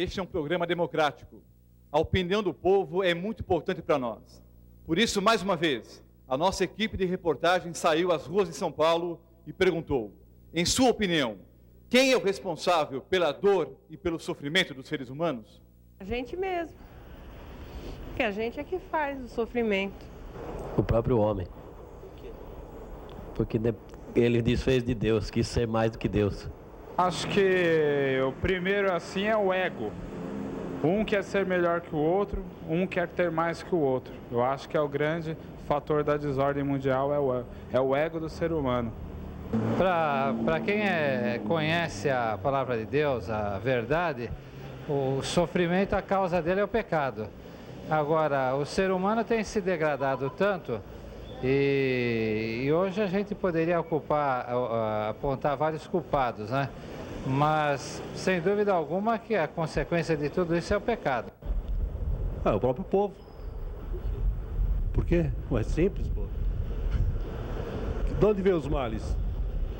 Este é um programa democrático. A opinião do povo é muito importante para nós. Por isso, mais uma vez, a nossa equipe de reportagem saiu às ruas de São Paulo e perguntou: em sua opinião, quem é o responsável pela dor e pelo sofrimento dos seres humanos? A gente mesmo. Porque a gente é que faz o sofrimento. O próprio homem. Porque de- ele desfez de Deus, quis ser mais do que Deus. Acho que o primeiro assim é o ego. Um quer ser melhor que o outro, um quer ter mais que o outro. Eu acho que é o grande fator da desordem mundial é o, é o ego do ser humano. Para quem é, conhece a palavra de Deus, a verdade, o sofrimento, a causa dele é o pecado. Agora, o ser humano tem se degradado tanto e, e hoje a gente poderia ocupar, apontar vários culpados, né? Mas, sem dúvida alguma, que a consequência de tudo isso é o pecado. Ah, o próprio povo. Por quê? É simples, pô. De onde vem os males?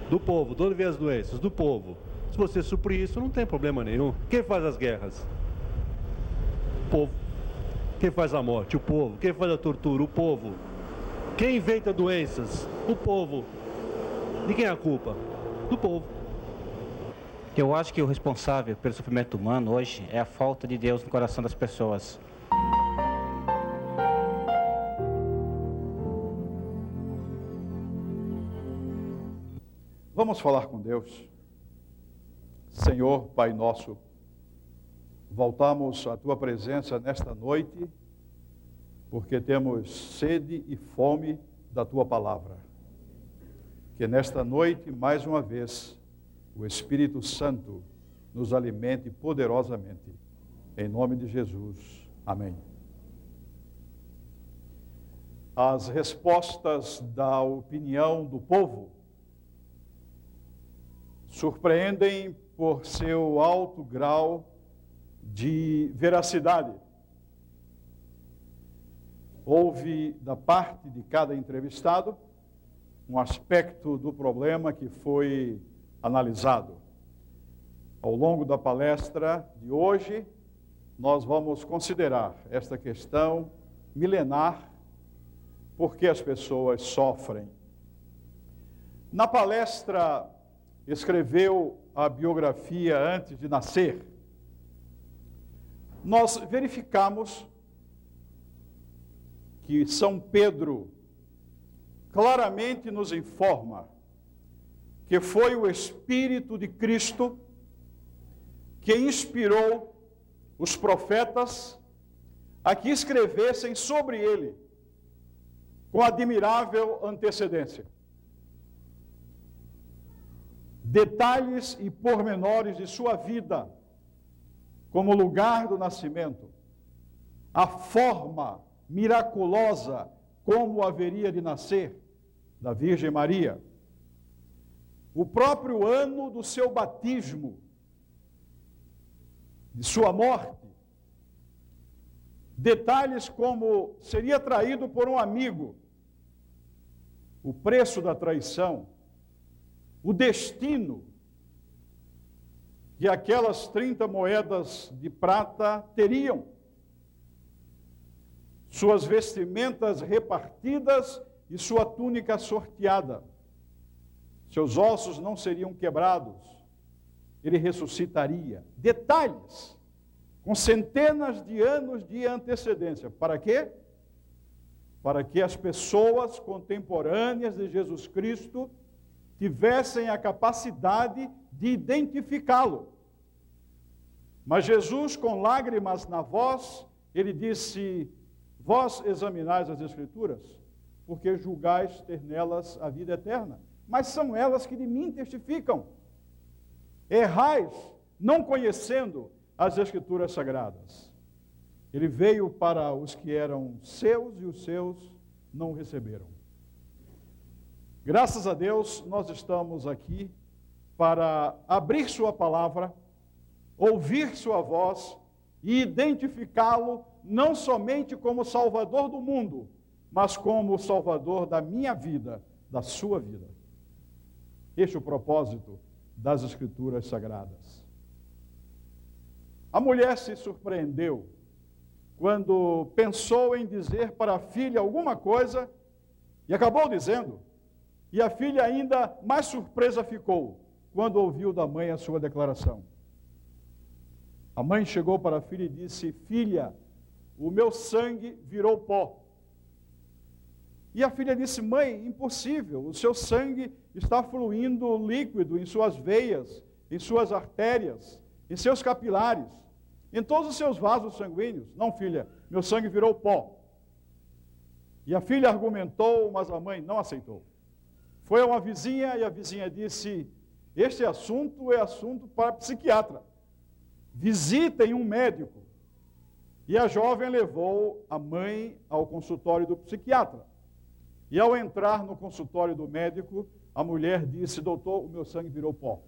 Do povo. De onde vem as doenças? Do povo. Se você suprir isso, não tem problema nenhum. Quem faz as guerras? O povo. Quem faz a morte? O povo. Quem faz a tortura? O povo. Quem inventa doenças? O povo. De quem é a culpa? Do povo. Eu acho que o responsável pelo sofrimento humano hoje é a falta de Deus no coração das pessoas. Vamos falar com Deus. Senhor, Pai nosso, voltamos à tua presença nesta noite porque temos sede e fome da tua palavra. Que nesta noite, mais uma vez, o Espírito Santo nos alimente poderosamente. Em nome de Jesus. Amém. As respostas da opinião do povo surpreendem por seu alto grau de veracidade. Houve, da parte de cada entrevistado, um aspecto do problema que foi analisado. Ao longo da palestra de hoje, nós vamos considerar esta questão milenar, porque as pessoas sofrem. Na palestra, escreveu a biografia antes de nascer, nós verificamos que São Pedro claramente nos informa que foi o Espírito de Cristo que inspirou os profetas a que escrevessem sobre ele com admirável antecedência. Detalhes e pormenores de sua vida, como lugar do nascimento, a forma miraculosa como haveria de nascer da Virgem Maria, o próprio ano do seu batismo, de sua morte, detalhes como seria traído por um amigo, o preço da traição, o destino que aquelas 30 moedas de prata teriam, suas vestimentas repartidas e sua túnica sorteada. Seus ossos não seriam quebrados, ele ressuscitaria. Detalhes, com centenas de anos de antecedência. Para quê? Para que as pessoas contemporâneas de Jesus Cristo tivessem a capacidade de identificá-lo. Mas Jesus, com lágrimas na voz, ele disse: Vós examinais as Escrituras, porque julgais ter nelas a vida eterna mas são elas que de mim testificam. Errais, não conhecendo as Escrituras Sagradas. Ele veio para os que eram seus e os seus não receberam. Graças a Deus, nós estamos aqui para abrir Sua palavra, ouvir Sua voz e identificá-lo não somente como Salvador do mundo, mas como Salvador da minha vida, da sua vida. Este é o propósito das Escrituras Sagradas. A mulher se surpreendeu quando pensou em dizer para a filha alguma coisa e acabou dizendo. E a filha ainda mais surpresa ficou quando ouviu da mãe a sua declaração. A mãe chegou para a filha e disse: Filha, o meu sangue virou pó. E a filha disse: Mãe, impossível, o seu sangue está fluindo líquido em suas veias, em suas artérias, em seus capilares, em todos os seus vasos sanguíneos. Não, filha, meu sangue virou pó. E a filha argumentou, mas a mãe não aceitou. Foi a uma vizinha e a vizinha disse: Este assunto é assunto para psiquiatra. Visitem um médico. E a jovem levou a mãe ao consultório do psiquiatra. E ao entrar no consultório do médico, a mulher disse: Doutor, o meu sangue virou pó.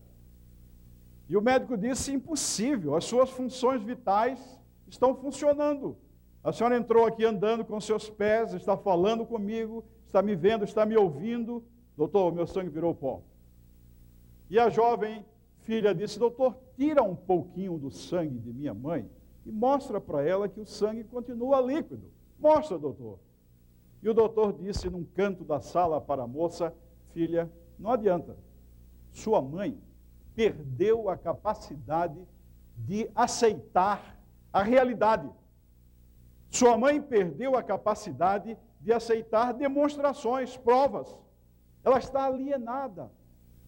E o médico disse: Impossível, as suas funções vitais estão funcionando. A senhora entrou aqui andando com seus pés, está falando comigo, está me vendo, está me ouvindo. Doutor, o meu sangue virou pó. E a jovem filha disse: Doutor, tira um pouquinho do sangue de minha mãe e mostra para ela que o sangue continua líquido. Mostra, doutor. E o doutor disse num canto da sala para a moça: Filha, não adianta. Sua mãe perdeu a capacidade de aceitar a realidade. Sua mãe perdeu a capacidade de aceitar demonstrações, provas. Ela está alienada.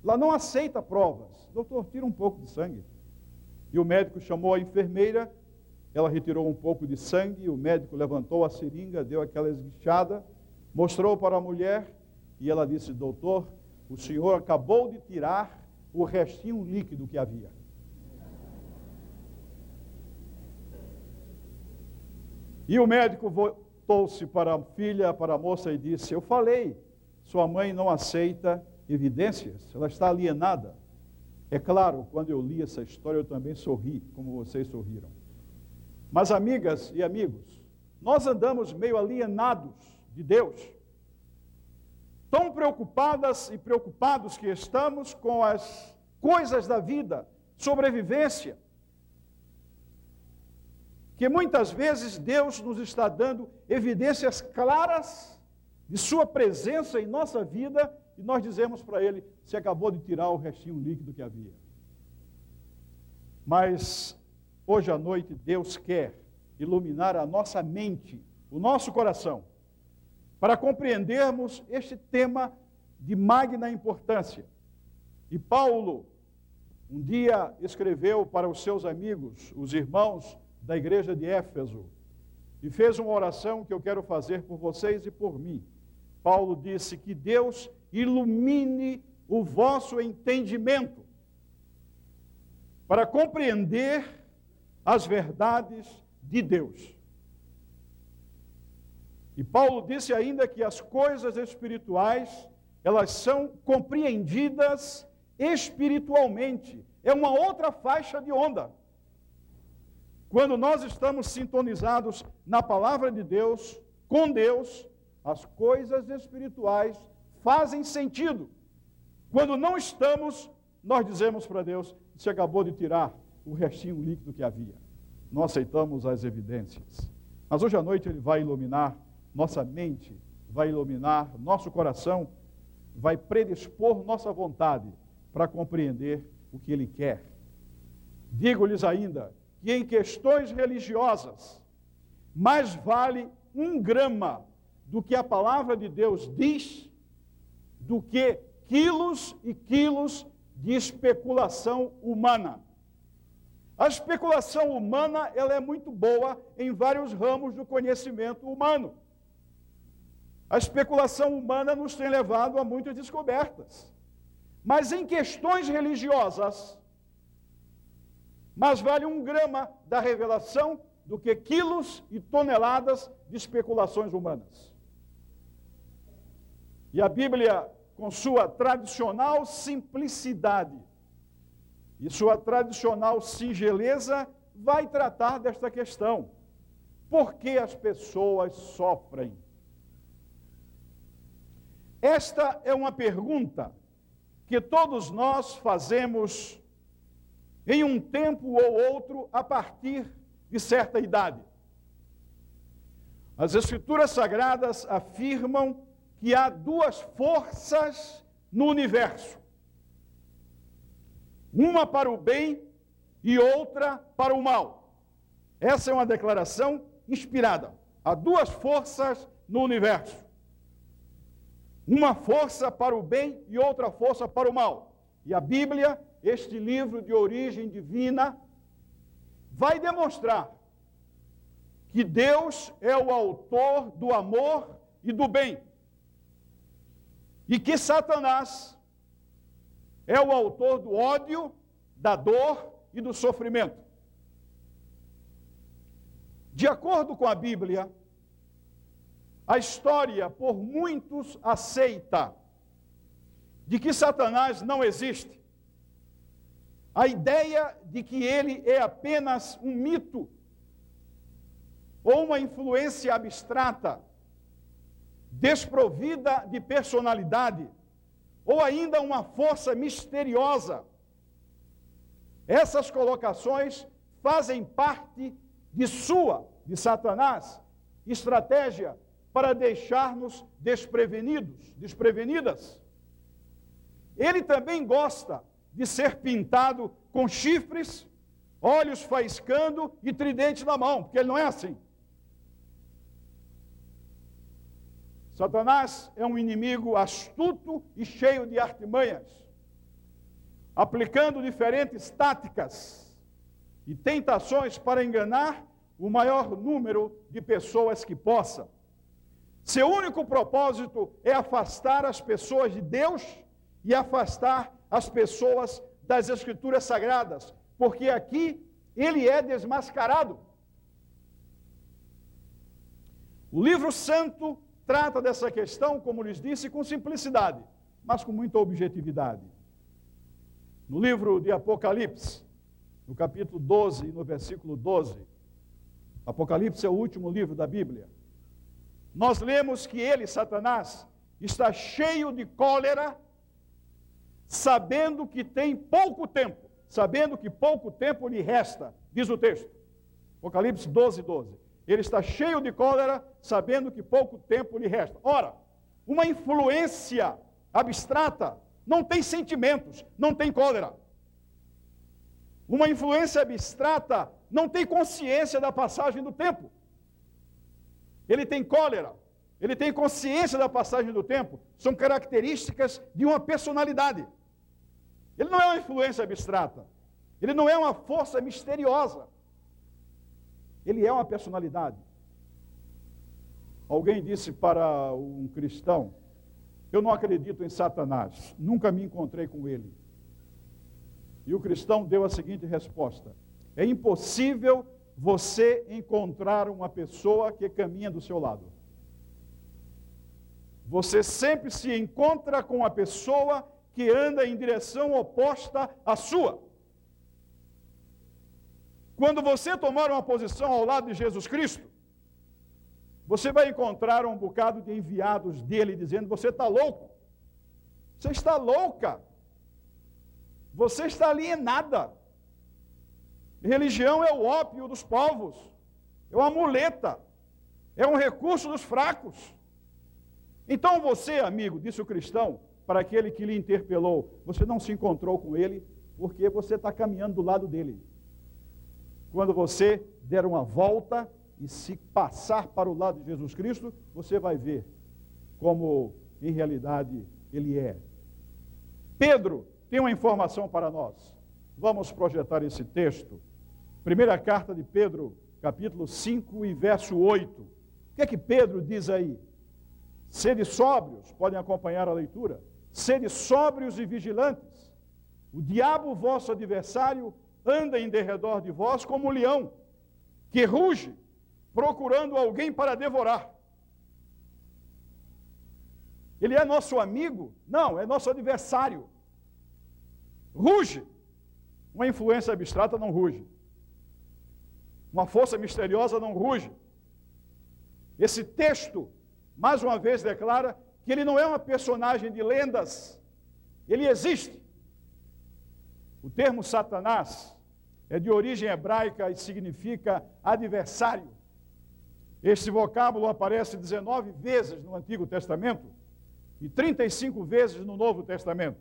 Ela não aceita provas. Doutor, tira um pouco de sangue. E o médico chamou a enfermeira, ela retirou um pouco de sangue, o médico levantou a seringa, deu aquela esguichada, mostrou para a mulher e ela disse: Doutor, o senhor acabou de tirar o restinho líquido que havia. E o médico voltou-se para a filha, para a moça e disse: Eu falei, sua mãe não aceita evidências, ela está alienada. É claro, quando eu li essa história, eu também sorri, como vocês sorriram. Mas, amigas e amigos, nós andamos meio alienados de Deus. Tão preocupadas e preocupados que estamos com as coisas da vida, sobrevivência, que muitas vezes Deus nos está dando evidências claras de Sua presença em nossa vida e nós dizemos para Ele: se acabou de tirar o restinho líquido que havia. Mas hoje à noite Deus quer iluminar a nossa mente, o nosso coração, para compreendermos este tema de magna importância. E Paulo, um dia escreveu para os seus amigos, os irmãos da igreja de Éfeso, e fez uma oração que eu quero fazer por vocês e por mim. Paulo disse que Deus ilumine o vosso entendimento para compreender as verdades de Deus. E Paulo disse ainda que as coisas espirituais, elas são compreendidas espiritualmente. É uma outra faixa de onda. Quando nós estamos sintonizados na palavra de Deus, com Deus, as coisas espirituais fazem sentido. Quando não estamos, nós dizemos para Deus: você acabou de tirar o restinho líquido que havia. Não aceitamos as evidências. Mas hoje à noite Ele vai iluminar nossa mente, vai iluminar nosso coração, vai predispor nossa vontade para compreender o que Ele quer. Digo-lhes ainda que em questões religiosas, mais vale um grama do que a palavra de Deus diz, do que quilos e quilos de especulação humana. A especulação humana ela é muito boa em vários ramos do conhecimento humano. A especulação humana nos tem levado a muitas descobertas. Mas em questões religiosas, mais vale um grama da revelação do que quilos e toneladas de especulações humanas. E a Bíblia, com sua tradicional simplicidade e sua tradicional singeleza, vai tratar desta questão. Por que as pessoas sofrem? Esta é uma pergunta que todos nós fazemos em um tempo ou outro a partir de certa idade. As Escrituras Sagradas afirmam que há duas forças no universo: uma para o bem e outra para o mal. Essa é uma declaração inspirada. Há duas forças no universo: uma força para o bem e outra força para o mal. E a Bíblia este livro de origem divina, vai demonstrar que Deus é o autor do amor e do bem. E que Satanás é o autor do ódio, da dor e do sofrimento. De acordo com a Bíblia, a história por muitos aceita de que Satanás não existe. A ideia de que ele é apenas um mito ou uma influência abstrata, desprovida de personalidade, ou ainda uma força misteriosa. Essas colocações fazem parte de sua, de Satanás, estratégia para deixar-nos desprevenidos, desprevenidas. Ele também gosta de ser pintado com chifres, olhos faiscando e tridente na mão, porque ele não é assim. Satanás é um inimigo astuto e cheio de artimanhas. aplicando diferentes táticas e tentações para enganar o maior número de pessoas que possa. Seu único propósito é afastar as pessoas de Deus e afastar as pessoas das Escrituras Sagradas, porque aqui ele é desmascarado. O livro santo trata dessa questão, como lhes disse, com simplicidade, mas com muita objetividade. No livro de Apocalipse, no capítulo 12 e no versículo 12, Apocalipse é o último livro da Bíblia. Nós lemos que ele, Satanás, está cheio de cólera, sabendo que tem pouco tempo, sabendo que pouco tempo lhe resta, diz o texto. Apocalipse 12, 12. Ele está cheio de cólera, sabendo que pouco tempo lhe resta. Ora, uma influência abstrata não tem sentimentos, não tem cólera. Uma influência abstrata não tem consciência da passagem do tempo. Ele tem cólera, ele tem consciência da passagem do tempo, são características de uma personalidade. Ele não é uma influência abstrata, ele não é uma força misteriosa, ele é uma personalidade. Alguém disse para um cristão: Eu não acredito em Satanás, nunca me encontrei com ele. E o cristão deu a seguinte resposta: é impossível você encontrar uma pessoa que caminha do seu lado. Você sempre se encontra com uma pessoa que anda em direção oposta à sua. Quando você tomar uma posição ao lado de Jesus Cristo, você vai encontrar um bocado de enviados dele dizendo: Você está louco, você está louca, você está alienada. Religião é o ópio dos povos, é uma muleta, é um recurso dos fracos. Então você, amigo, disse o cristão, para aquele que lhe interpelou, você não se encontrou com ele porque você está caminhando do lado dele. Quando você der uma volta e se passar para o lado de Jesus Cristo, você vai ver como em realidade ele é. Pedro tem uma informação para nós. Vamos projetar esse texto Primeira carta de Pedro, capítulo 5 e verso 8. O que é que Pedro diz aí? Sede sóbrios, podem acompanhar a leitura. Sede sóbrios e vigilantes. O diabo, vosso adversário, anda em derredor de vós como um leão, que ruge, procurando alguém para devorar. Ele é nosso amigo? Não, é nosso adversário. Ruge. Uma influência abstrata não ruge. Uma força misteriosa não ruge. Esse texto, mais uma vez, declara que ele não é uma personagem de lendas, ele existe. O termo Satanás é de origem hebraica e significa adversário. Este vocábulo aparece 19 vezes no Antigo Testamento e 35 vezes no Novo Testamento.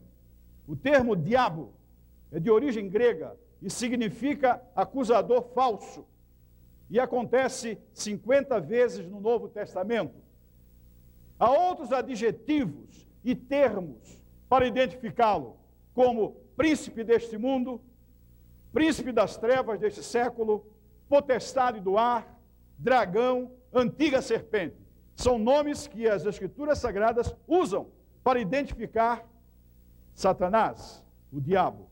O termo diabo é de origem grega e significa acusador falso e acontece 50 vezes no Novo Testamento. Há outros adjetivos e termos para identificá-lo, como príncipe deste mundo, príncipe das trevas deste século, potestade do ar, dragão, antiga serpente. São nomes que as Escrituras Sagradas usam para identificar Satanás, o diabo.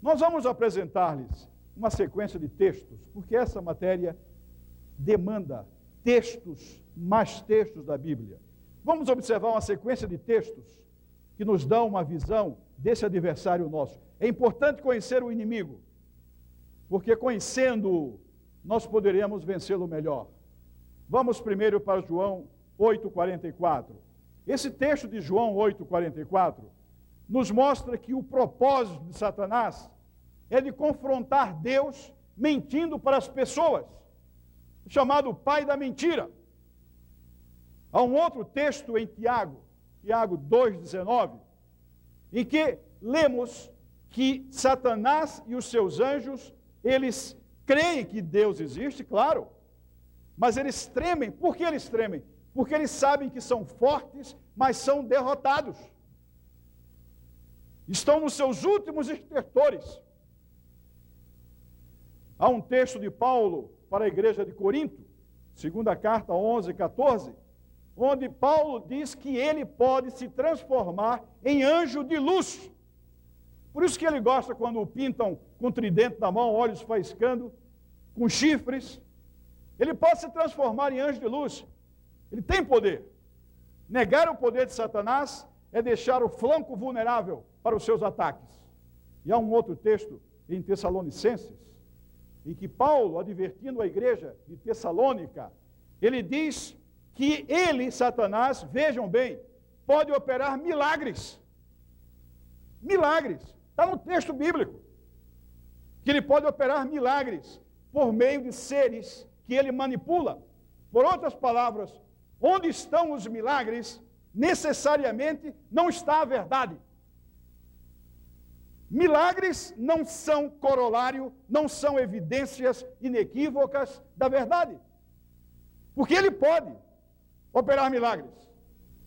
Nós vamos apresentar-lhes uma sequência de textos, porque essa matéria demanda textos, mais textos da Bíblia. Vamos observar uma sequência de textos que nos dão uma visão desse adversário nosso. É importante conhecer o inimigo, porque conhecendo-o, nós poderemos vencê-lo melhor. Vamos primeiro para João 8,44. Esse texto de João 8,44 nos mostra que o propósito de Satanás é de confrontar Deus mentindo para as pessoas, chamado pai da mentira. Há um outro texto em Tiago, Tiago 2,19, em que lemos que Satanás e os seus anjos, eles creem que Deus existe, claro, mas eles tremem. Por que eles tremem? Porque eles sabem que são fortes, mas são derrotados. estão nos seus últimos estertores. Há um texto de Paulo para a igreja de Corinto, segunda carta 11, 14, onde Paulo diz que ele pode se transformar em anjo de luz. Por isso que ele gosta quando o pintam com tridente na mão, olhos faiscando, com chifres. Ele pode se transformar em anjo de luz. Ele tem poder. Negar o poder de Satanás é deixar o flanco vulnerável para os seus ataques. E há um outro texto em Tessalonicenses, em que Paulo, advertindo a igreja de Tessalônica, ele diz que ele, Satanás, vejam bem, pode operar milagres. Milagres. Está no texto bíblico. Que ele pode operar milagres por meio de seres que ele manipula. Por outras palavras, onde estão os milagres, necessariamente não está a verdade. Milagres não são corolário, não são evidências inequívocas da verdade. Porque ele pode operar milagres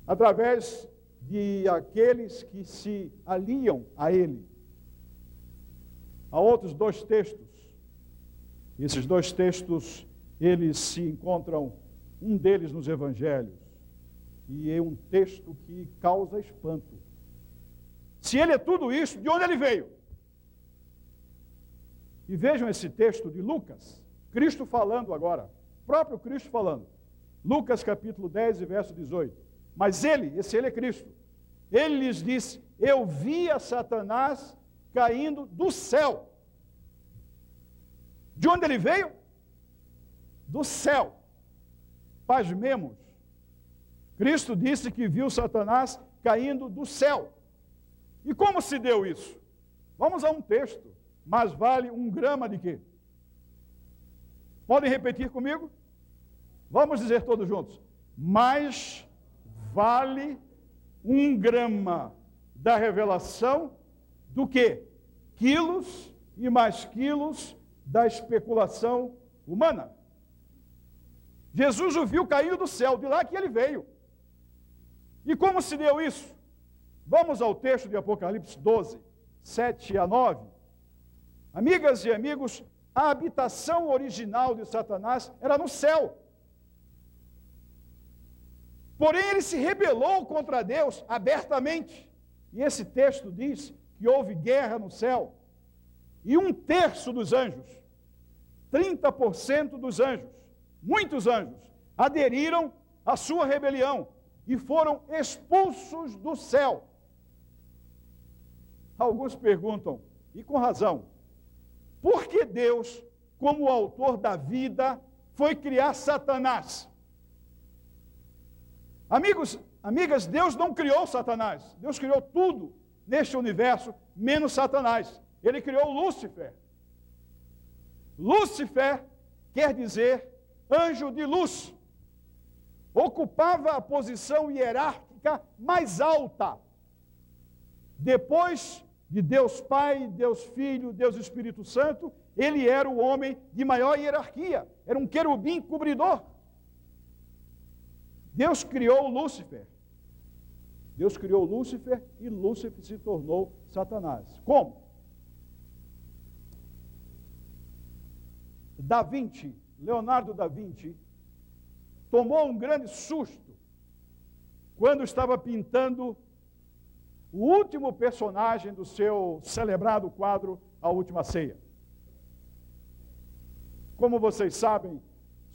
através de aqueles que se aliam a ele. Há outros dois textos. Esses dois textos, eles se encontram, um deles nos evangelhos, e é um texto que causa espanto. Se ele é tudo isso, de onde ele veio? E vejam esse texto de Lucas, Cristo falando agora, próprio Cristo falando. Lucas capítulo 10 e verso 18. Mas ele, esse ele é Cristo, ele lhes disse: Eu via Satanás caindo do céu. De onde ele veio? Do céu. Pasmemos. Cristo disse que viu Satanás caindo do céu. E como se deu isso? Vamos a um texto. Mas vale um grama de quê? Podem repetir comigo? Vamos dizer todos juntos. Mais vale um grama da revelação do que quilos e mais quilos da especulação humana. Jesus o viu caindo do céu, de lá que ele veio. E como se deu isso? Vamos ao texto de Apocalipse 12, 7 a 9. Amigas e amigos, a habitação original de Satanás era no céu. Porém, ele se rebelou contra Deus abertamente. E esse texto diz que houve guerra no céu. E um terço dos anjos, 30% dos anjos, muitos anjos, aderiram à sua rebelião e foram expulsos do céu. Alguns perguntam, e com razão, por que Deus, como autor da vida, foi criar Satanás? Amigos, amigas, Deus não criou Satanás. Deus criou tudo neste universo, menos Satanás. Ele criou Lúcifer. Lúcifer quer dizer anjo de luz. Ocupava a posição hierárquica mais alta. Depois de Deus Pai, Deus Filho, Deus Espírito Santo, ele era o homem de maior hierarquia, era um querubim cobridor. Deus criou Lúcifer. Deus criou Lúcifer e Lúcifer se tornou Satanás. Como? Da Vinci, Leonardo da Vinci, tomou um grande susto quando estava pintando o último personagem do seu celebrado quadro A Última Ceia. Como vocês sabem,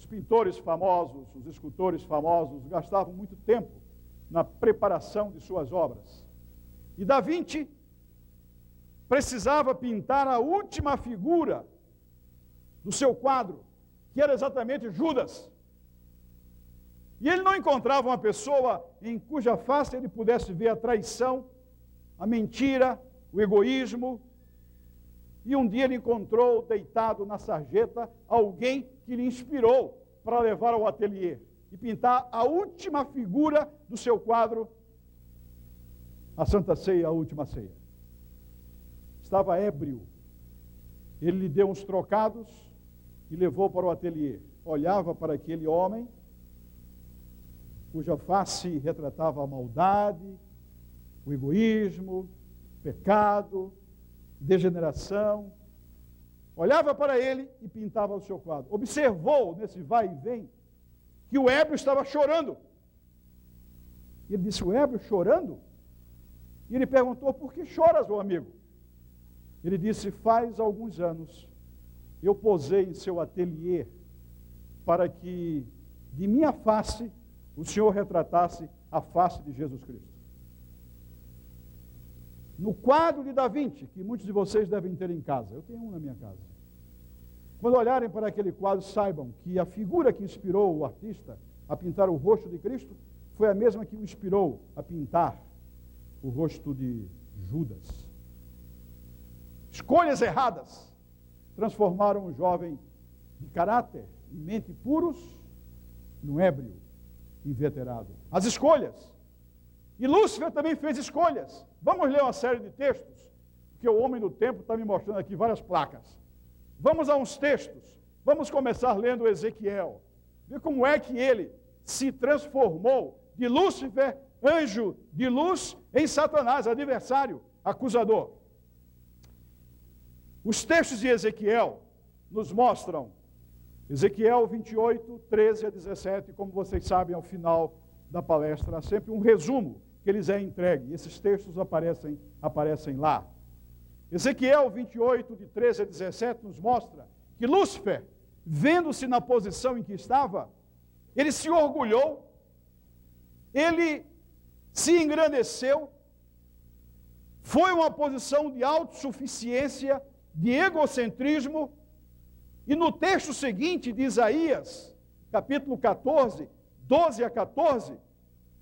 os pintores famosos, os escultores famosos gastavam muito tempo na preparação de suas obras. E Da Vinci precisava pintar a última figura do seu quadro, que era exatamente Judas. E ele não encontrava uma pessoa em cuja face ele pudesse ver a traição, a mentira, o egoísmo. E um dia ele encontrou deitado na sarjeta alguém que lhe inspirou para levar ao ateliê e pintar a última figura do seu quadro, a Santa Ceia, a última ceia. Estava ébrio. Ele lhe deu uns trocados e levou para o ateliê. Olhava para aquele homem, cuja face retratava a maldade, o egoísmo, pecado, degeneração. Olhava para ele e pintava o seu quadro. Observou nesse vai e vem que o ébrio estava chorando. Ele disse: O ébrio chorando? E ele perguntou: Por que choras, meu amigo? Ele disse: Faz alguns anos eu posei em seu ateliê para que de minha face o Senhor retratasse a face de Jesus Cristo. No quadro de Da Vinci, que muitos de vocês devem ter em casa, eu tenho um na minha casa. Quando olharem para aquele quadro, saibam que a figura que inspirou o artista a pintar o rosto de Cristo foi a mesma que o inspirou a pintar o rosto de Judas. Escolhas erradas transformaram um jovem de caráter e mente puros num ébrio inveterado. As escolhas. E Lúcifer também fez escolhas. Vamos ler uma série de textos, porque o homem do tempo está me mostrando aqui várias placas. Vamos a uns textos. Vamos começar lendo Ezequiel. Ver como é que ele se transformou de Lúcifer, anjo de luz, em Satanás, adversário, acusador. Os textos de Ezequiel nos mostram, Ezequiel 28, 13 a 17, como vocês sabem, ao final da palestra, sempre um resumo que eles é entregue. Esses textos aparecem, aparecem lá. Ezequiel 28, de 13 a 17, nos mostra que Lúcifer, vendo-se na posição em que estava, ele se orgulhou, ele se engrandeceu, foi uma posição de autossuficiência, de egocentrismo, e no texto seguinte de Isaías, capítulo 14, 12 a 14,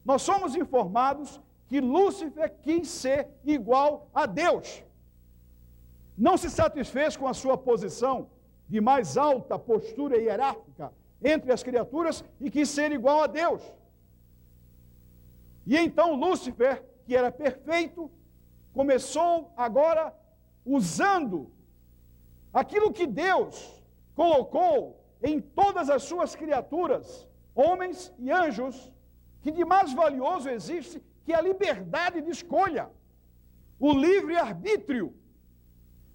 nós somos informados que Lúcifer quis ser igual a Deus. Não se satisfez com a sua posição de mais alta postura hierárquica entre as criaturas e quis ser igual a Deus. E então Lúcifer, que era perfeito, começou agora usando aquilo que Deus colocou em todas as suas criaturas, homens e anjos, que de mais valioso existe que a liberdade de escolha, o livre arbítrio.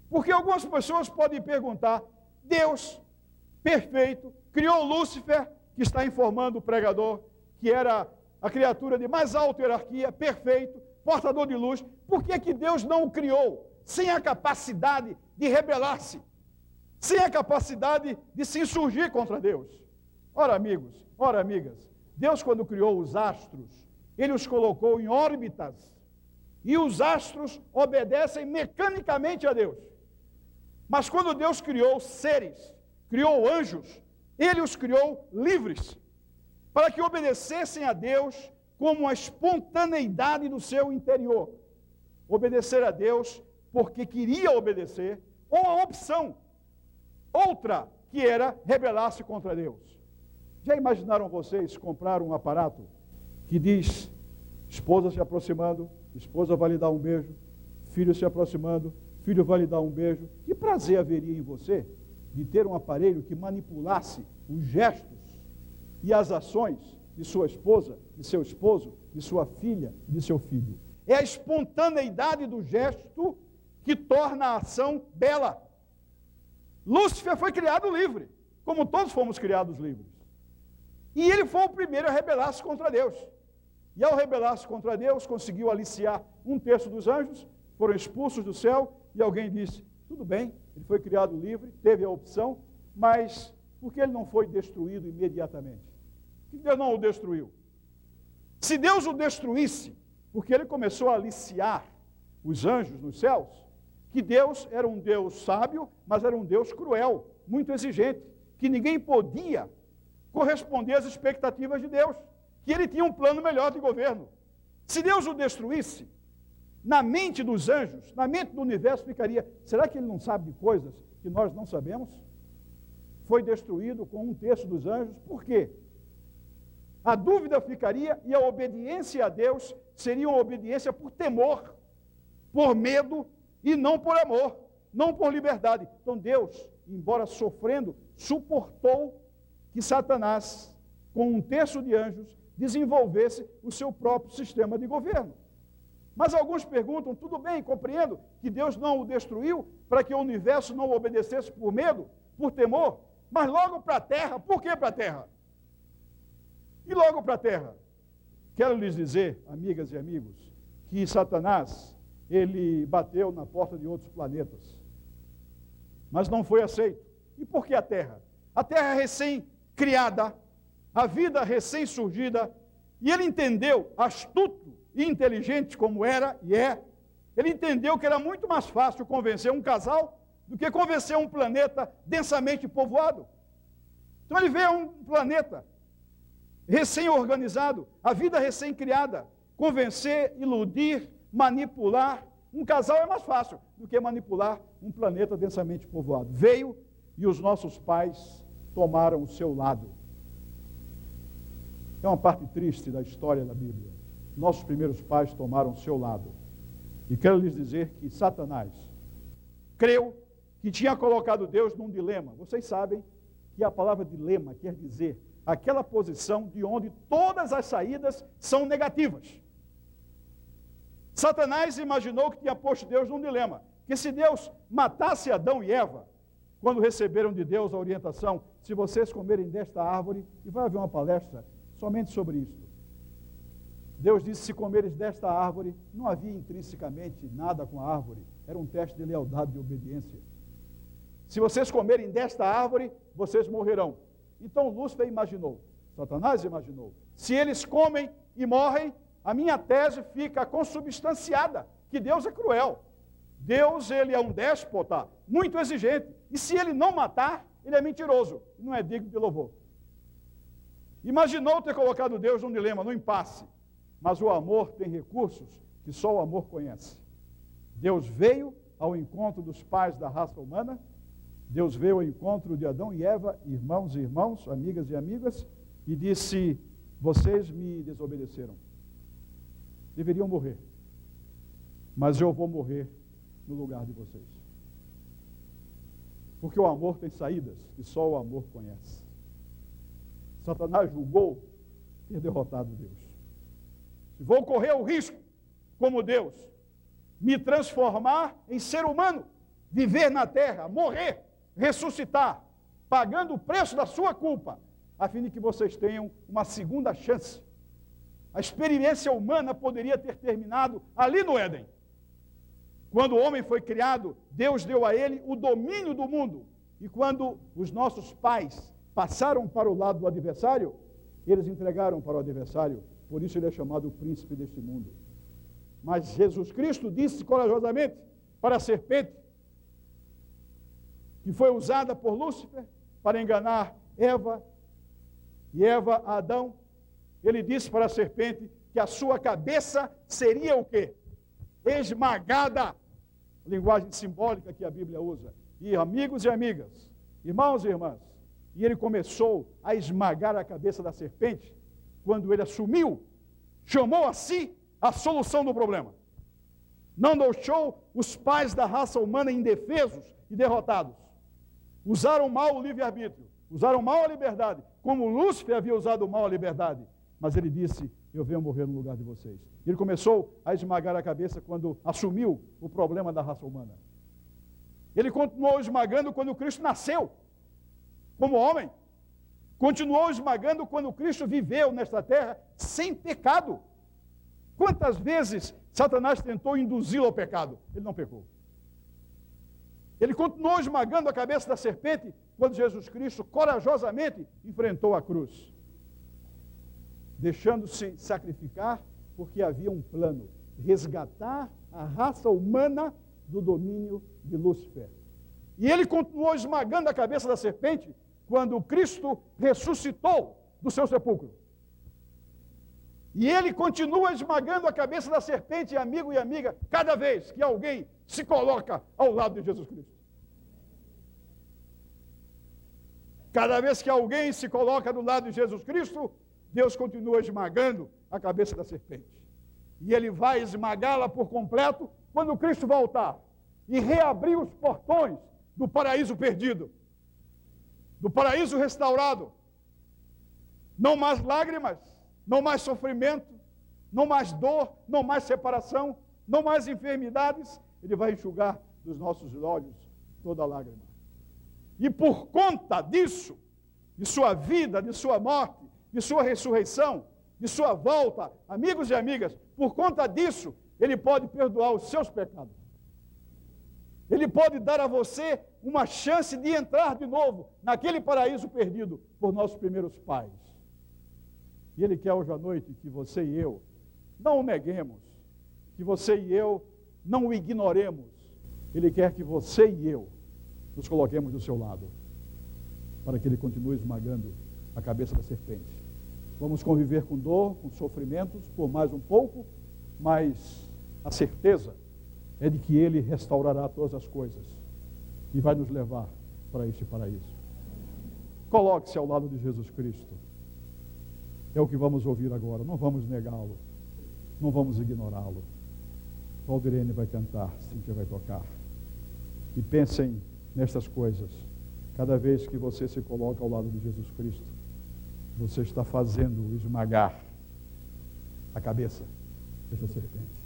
Porque algumas pessoas podem perguntar: Deus, perfeito, criou Lúcifer, que está informando o pregador, que era a criatura de mais alta hierarquia, perfeito, portador de luz, por que, que Deus não o criou sem a capacidade de rebelar-se, sem a capacidade de se insurgir contra Deus? Ora, amigos, ora, amigas, Deus, quando criou os astros, ele os colocou em órbitas, e os astros obedecem mecanicamente a Deus. Mas quando Deus criou seres, criou anjos, ele os criou livres, para que obedecessem a Deus como a espontaneidade do seu interior. Obedecer a Deus porque queria obedecer, ou a opção, outra, que era rebelar-se contra Deus. Já imaginaram vocês comprar um aparato que diz: esposa se aproximando, esposa vai lhe dar um beijo, filho se aproximando, filho vai lhe dar um beijo? Que prazer haveria em você de ter um aparelho que manipulasse os gestos e as ações de sua esposa, de seu esposo, de sua filha, de seu filho. É a espontaneidade do gesto que torna a ação bela. Lúcifer foi criado livre, como todos fomos criados livres. E ele foi o primeiro a rebelar-se contra Deus. E ao rebelar-se contra Deus, conseguiu aliciar um terço dos anjos, foram expulsos do céu, e alguém disse: tudo bem, ele foi criado livre, teve a opção, mas por que ele não foi destruído imediatamente? Por que Deus não o destruiu? Se Deus o destruísse, porque ele começou a aliciar os anjos nos céus, que Deus era um Deus sábio, mas era um Deus cruel, muito exigente, que ninguém podia corresponder às expectativas de Deus, que ele tinha um plano melhor de governo. Se Deus o destruísse, na mente dos anjos, na mente do universo ficaria: será que ele não sabe de coisas que nós não sabemos? Foi destruído com um terço dos anjos, por quê? A dúvida ficaria e a obediência a Deus seria uma obediência por temor, por medo e não por amor, não por liberdade. Então Deus, embora sofrendo, suportou que Satanás, com um terço de anjos, desenvolvesse o seu próprio sistema de governo. Mas alguns perguntam: tudo bem, compreendo que Deus não o destruiu para que o universo não obedecesse por medo, por temor, mas logo para a terra, por que para a terra? E logo para a terra? Quero lhes dizer, amigas e amigos, que Satanás, ele bateu na porta de outros planetas, mas não foi aceito. E por que a terra? A terra recém-criada, a vida recém-surgida, e ele entendeu, astuto e inteligente como era e é, ele entendeu que era muito mais fácil convencer um casal do que convencer um planeta densamente povoado. Então ele vê um planeta recém-organizado, a vida recém-criada, convencer, iludir, manipular. Um casal é mais fácil do que manipular um planeta densamente povoado. Veio e os nossos pais tomaram o seu lado. É uma parte triste da história da Bíblia. Nossos primeiros pais tomaram o seu lado. E quero lhes dizer que Satanás creu que tinha colocado Deus num dilema. Vocês sabem que a palavra dilema quer dizer aquela posição de onde todas as saídas são negativas. Satanás imaginou que tinha posto Deus num dilema, que se Deus matasse Adão e Eva, quando receberam de Deus a orientação, se vocês comerem desta árvore, e vai haver uma palestra somente sobre isto. Deus disse: se comeres desta árvore, não havia intrinsecamente nada com a árvore, era um teste de lealdade e obediência. Se vocês comerem desta árvore, vocês morrerão. Então Lúcifer imaginou, Satanás imaginou, se eles comem e morrem, a minha tese fica consubstanciada, que Deus é cruel. Deus, ele é um déspota, muito exigente. E se ele não matar, ele é mentiroso, não é digno de louvor. Imaginou ter colocado Deus num dilema, num impasse. Mas o amor tem recursos que só o amor conhece. Deus veio ao encontro dos pais da raça humana, Deus veio ao encontro de Adão e Eva, irmãos e irmãos, amigas e amigas, e disse: Vocês me desobedeceram. Deveriam morrer. Mas eu vou morrer no lugar de vocês. Porque o amor tem saídas que só o amor conhece. Satanás julgou ter derrotado Deus. Se vou correr o risco, como Deus, me transformar em ser humano, viver na terra, morrer, ressuscitar, pagando o preço da sua culpa, a fim de que vocês tenham uma segunda chance. A experiência humana poderia ter terminado ali no Éden. Quando o homem foi criado, Deus deu a ele o domínio do mundo. E quando os nossos pais passaram para o lado do adversário, eles entregaram para o adversário. Por isso ele é chamado o príncipe deste mundo. Mas Jesus Cristo disse corajosamente para a serpente, que foi usada por Lúcifer para enganar Eva e Eva a Adão, ele disse para a serpente que a sua cabeça seria o quê? Esmagada linguagem simbólica que a Bíblia usa. E amigos e amigas, irmãos e irmãs, e ele começou a esmagar a cabeça da serpente quando ele assumiu, chamou a si a solução do problema. Não deixou os pais da raça humana indefesos e derrotados. Usaram mal o livre-arbítrio, usaram mal a liberdade, como Lúcifer havia usado mal a liberdade. Mas ele disse: Eu venho morrer no lugar de vocês. Ele começou a esmagar a cabeça quando assumiu o problema da raça humana. Ele continuou esmagando quando Cristo nasceu, como homem. Continuou esmagando quando Cristo viveu nesta terra sem pecado. Quantas vezes Satanás tentou induzi-lo ao pecado? Ele não pecou. Ele continuou esmagando a cabeça da serpente quando Jesus Cristo corajosamente enfrentou a cruz, deixando-se sacrificar porque havia um plano: resgatar a raça humana do domínio de Lúcifer. E ele continuou esmagando a cabeça da serpente quando Cristo ressuscitou do seu sepulcro. E ele continua esmagando a cabeça da serpente, amigo e amiga, cada vez que alguém se coloca ao lado de Jesus Cristo. Cada vez que alguém se coloca do lado de Jesus Cristo, Deus continua esmagando a cabeça da serpente. E ele vai esmagá-la por completo quando Cristo voltar e reabrir os portões do paraíso perdido, do paraíso restaurado. Não mais lágrimas, não mais sofrimento, não mais dor, não mais separação, não mais enfermidades, Ele vai enxugar dos nossos olhos toda lágrima. E por conta disso, de sua vida, de sua morte, de sua ressurreição, de sua volta, amigos e amigas, por conta disso, Ele pode perdoar os seus pecados. Ele pode dar a você uma chance de entrar de novo naquele paraíso perdido por nossos primeiros pais. E Ele quer hoje à noite que você e eu não o neguemos, que você e eu não o ignoremos. Ele quer que você e eu nos coloquemos do seu lado, para que Ele continue esmagando a cabeça da serpente. Vamos conviver com dor, com sofrimentos por mais um pouco, mas a certeza é de que Ele restaurará todas as coisas e vai nos levar para este paraíso. Coloque-se ao lado de Jesus Cristo. É o que vamos ouvir agora. Não vamos negá-lo, não vamos ignorá-lo. Valdirene vai cantar, Cíntia vai tocar. E pensem nestas coisas. Cada vez que você se coloca ao lado de Jesus Cristo, você está fazendo esmagar a cabeça dessa serpente.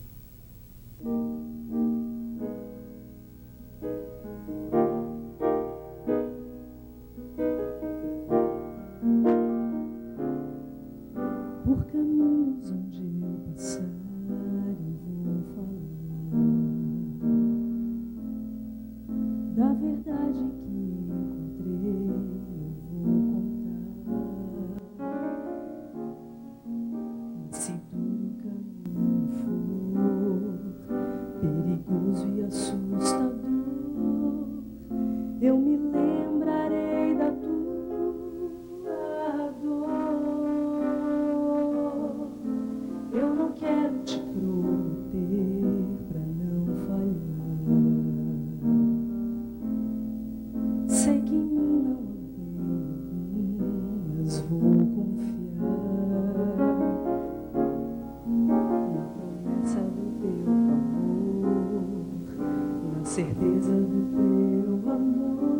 Certeza do teu amor.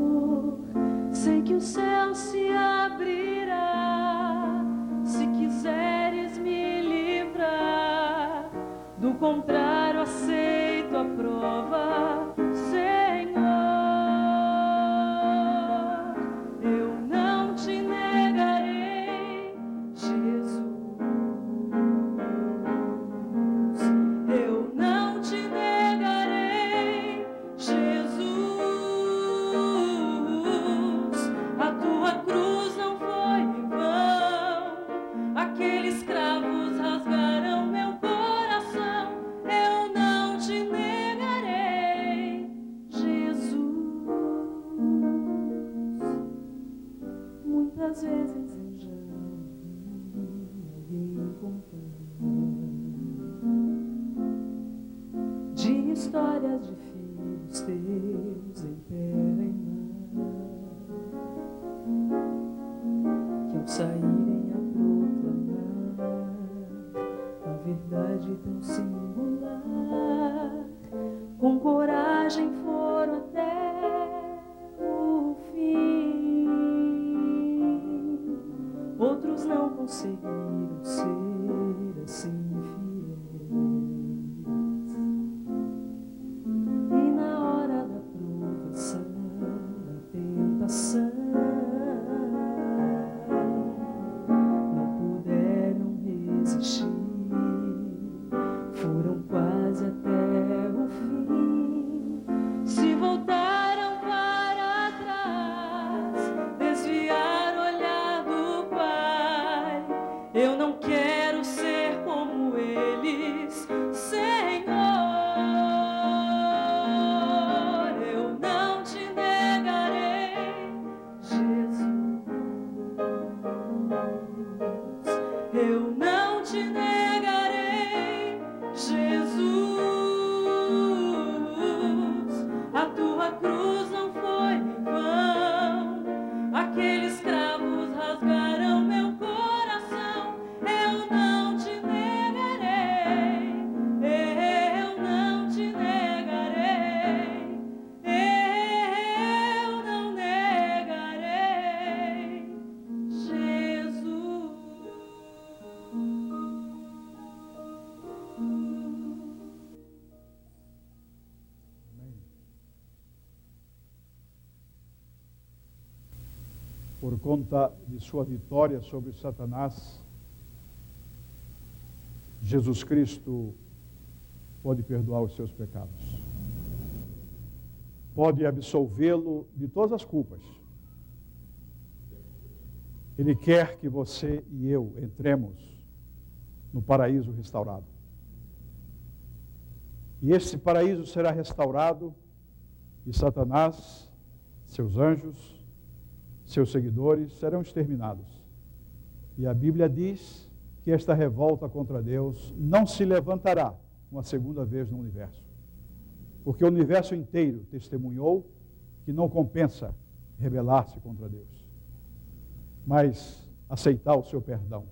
Conseguiram ser assim por conta de sua vitória sobre Satanás, Jesus Cristo pode perdoar os seus pecados. Pode absolvê-lo de todas as culpas. Ele quer que você e eu entremos no paraíso restaurado. E esse paraíso será restaurado e Satanás, seus anjos, seus seguidores serão exterminados. E a Bíblia diz que esta revolta contra Deus não se levantará uma segunda vez no universo. Porque o universo inteiro testemunhou que não compensa rebelar-se contra Deus, mas aceitar o seu perdão.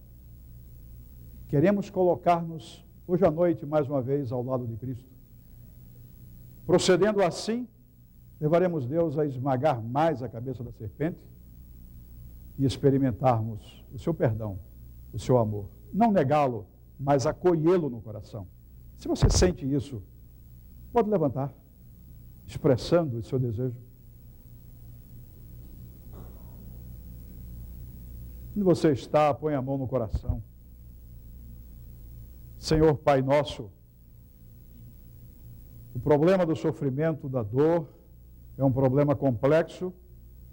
Queremos colocar-nos hoje à noite mais uma vez ao lado de Cristo. Procedendo assim, levaremos Deus a esmagar mais a cabeça da serpente e experimentarmos o seu perdão, o seu amor. Não negá-lo, mas acolhê-lo no coração. Se você sente isso, pode levantar, expressando o seu desejo. Onde você está, põe a mão no coração. Senhor Pai nosso, o problema do sofrimento, da dor, é um problema complexo,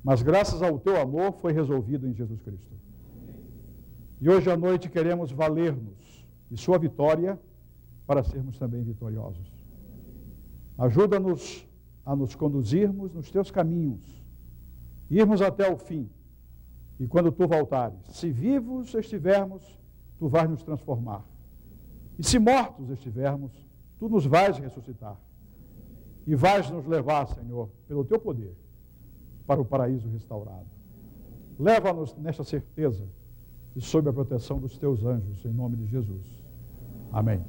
mas graças ao teu amor foi resolvido em Jesus Cristo. E hoje à noite queremos valer-nos de sua vitória para sermos também vitoriosos. Ajuda-nos a nos conduzirmos nos teus caminhos, irmos até o fim. E quando tu voltares, se vivos estivermos, tu vais nos transformar. E se mortos estivermos, tu nos vais ressuscitar. E vais nos levar, Senhor, pelo teu poder, para o paraíso restaurado. Leva-nos nesta certeza e sob a proteção dos teus anjos, em nome de Jesus. Amém.